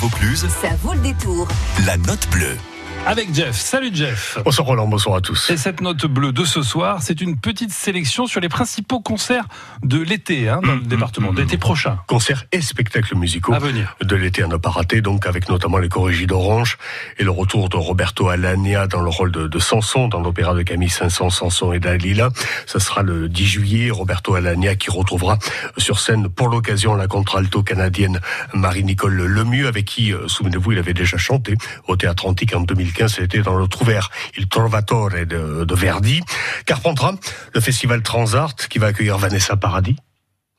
Vaucluse, Ça vaut le détour. la note bleue. Avec Jeff. Salut Jeff. Bonsoir Roland, bonsoir à tous. Et cette note bleue de ce soir, c'est une petite sélection sur les principaux concerts de l'été hein, dans le département, de l'été prochain. Concerts et spectacles musicaux À venir. de l'été à ne pas rater, donc avec notamment les Corrigis d'Orange et le retour de Roberto Alagna dans le rôle de, de Samson dans l'opéra de Camille Saint-Saëns, Samson et Dalila. Ça sera le 10 juillet, Roberto Alagna qui retrouvera sur scène pour l'occasion la contralto canadienne Marie-Nicole Lemieux avec qui, euh, souvenez-vous, il avait déjà chanté au Théâtre Antique en 2015, c'était dans le Trouvert, Il Trovatore de, de Verdi. Carpentras, le festival Transart qui va accueillir Vanessa Paradis.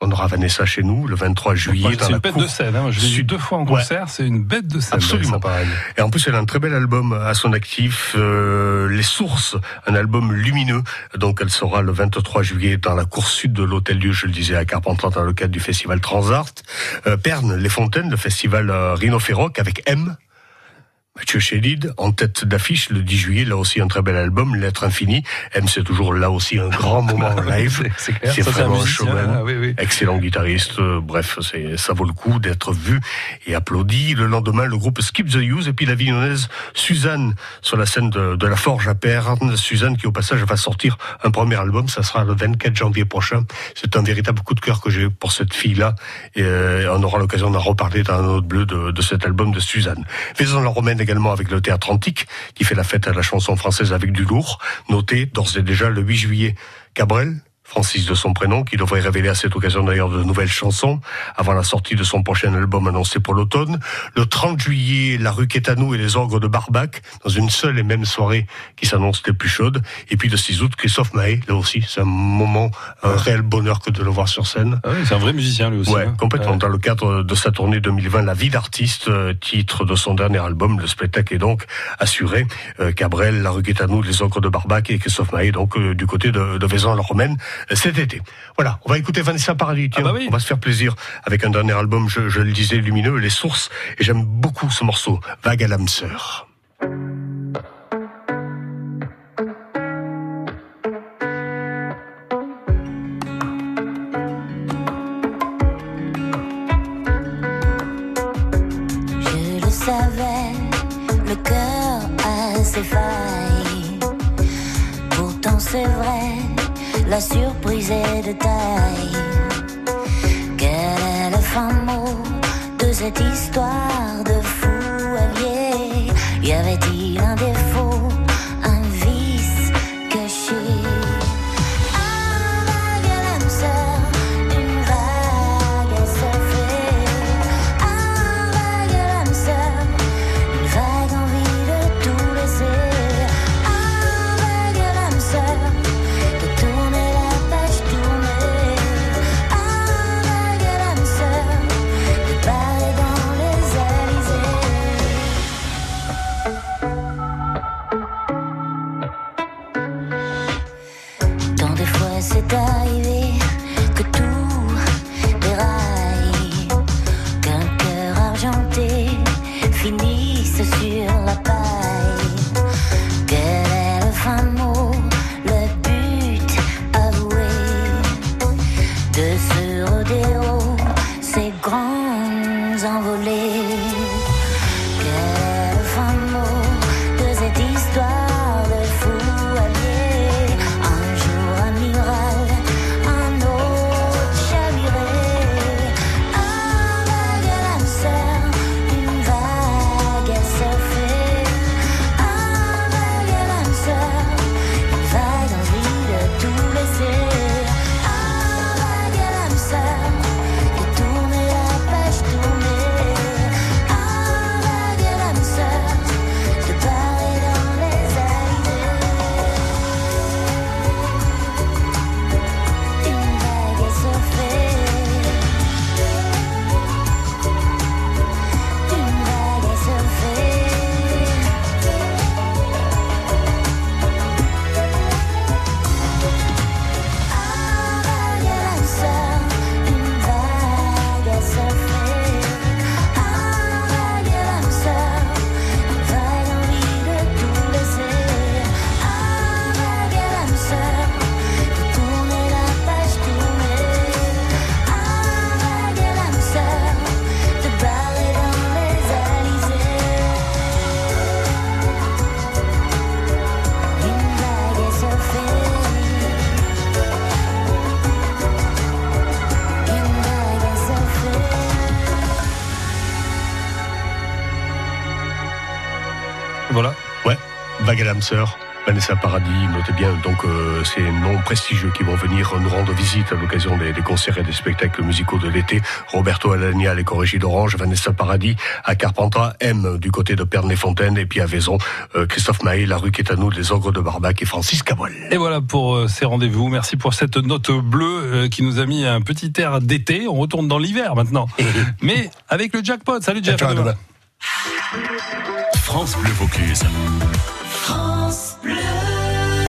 On aura Vanessa chez nous le 23 juillet C'est une la bête cour de scène. Hein. Je l'ai vu deux fois en Ouais. concert. C'est une bête de scène. Absolument. Et en plus, elle a un très bel album à son actif, euh, Les Sources, un album lumineux. Donc, elle sera le 23 juillet dans la cour sud de l'Hôtel Dieu, je le disais, à Carpentras, dans le cadre du festival Transart. Euh, Perne, Les Fontaines, le festival euh, Rhino Ferroc avec M. Mathieu Chédid, en tête d'affiche, le 10 juillet, là aussi un très bel album, L'être infini. M, c'est toujours là aussi un grand moment en live. C'est- clair. Vraiment un showman. Ah, oui, oui. Excellent guitariste, bref, c'est, ça vaut le coup d'être vu et applaudi. Le lendemain, le groupe Skip the Use et puis la vignonnaise Suzanne sur la scène de, de la Forge à Perne. Suzanne qui au passage va sortir un premier album, ça sera le 24 janvier prochain. C'est un véritable coup de cœur que j'ai pour cette fille-là et euh, on aura l'occasion d'en reparler dans un autre bleu de, de cet album de Suzanne. Faisons la romaine également avec le théâtre antique qui fait la fête à la chanson française avec du lourd. Notez d'ores et déjà le 8 juillet Cabrel, Francis de son prénom, qui devrait révéler à cette occasion d'ailleurs de nouvelles chansons avant la sortie de son prochain album annoncé pour l'automne. Le 30 juillet, la rue Quétanou et les orgues de Barbac, dans une seule et même soirée qui s'annonce les plus chaudes. Et puis le 6 août, Christophe Mahé, là aussi, c'est un moment, un réel bonheur que de le voir sur scène. Ah oui, c'est un vrai musicien lui aussi. Ouais, hein. complètement. Ouais. Dans le cadre de sa tournée 2020, La vie d'artiste, euh, titre de son dernier album, le spectacle est donc assuré. Euh, Cabrel, La rue Guétanou, Les Ocres de Barbac et Christophe Maé, donc euh, du côté de, de Vaison-la-Romaine euh, cet été. Voilà, on va écouter Vanessa Paradis. Tiens, Ah bah oui. on va se faire plaisir avec un dernier album, je, je le disais, lumineux, Les Sources. Et j'aime beaucoup ce morceau, Vague à l'âme sœur. Je le savais, le cœur a ses failles. Pourtant c'est vrai, la surprise est de taille. Quel est le fin mot de cette histoire de fou allié? Y avait-il un défaut, grand. Vagadamser. Vanessa Paradis, notez bien donc euh, ces noms prestigieux qui vont venir nous rendre visite à l'occasion des, concerts et des spectacles musicaux de l'été. Roberto Alagna, les Corrigis d'Orange, Vanessa Paradis à Carpentras, M du côté de Pernay-Fontaine et puis à Vaison, euh, Christophe Maé, La rue qui est à nous, les Ogres de Barbac et Francis Cabrel. Et voilà pour euh, ces rendez-vous. Merci pour cette note bleue qui nous a mis un petit air d'été. On retourne dans l'hiver maintenant. Mais avec le jackpot. Salut Jeff. France Bleu Vaucluse.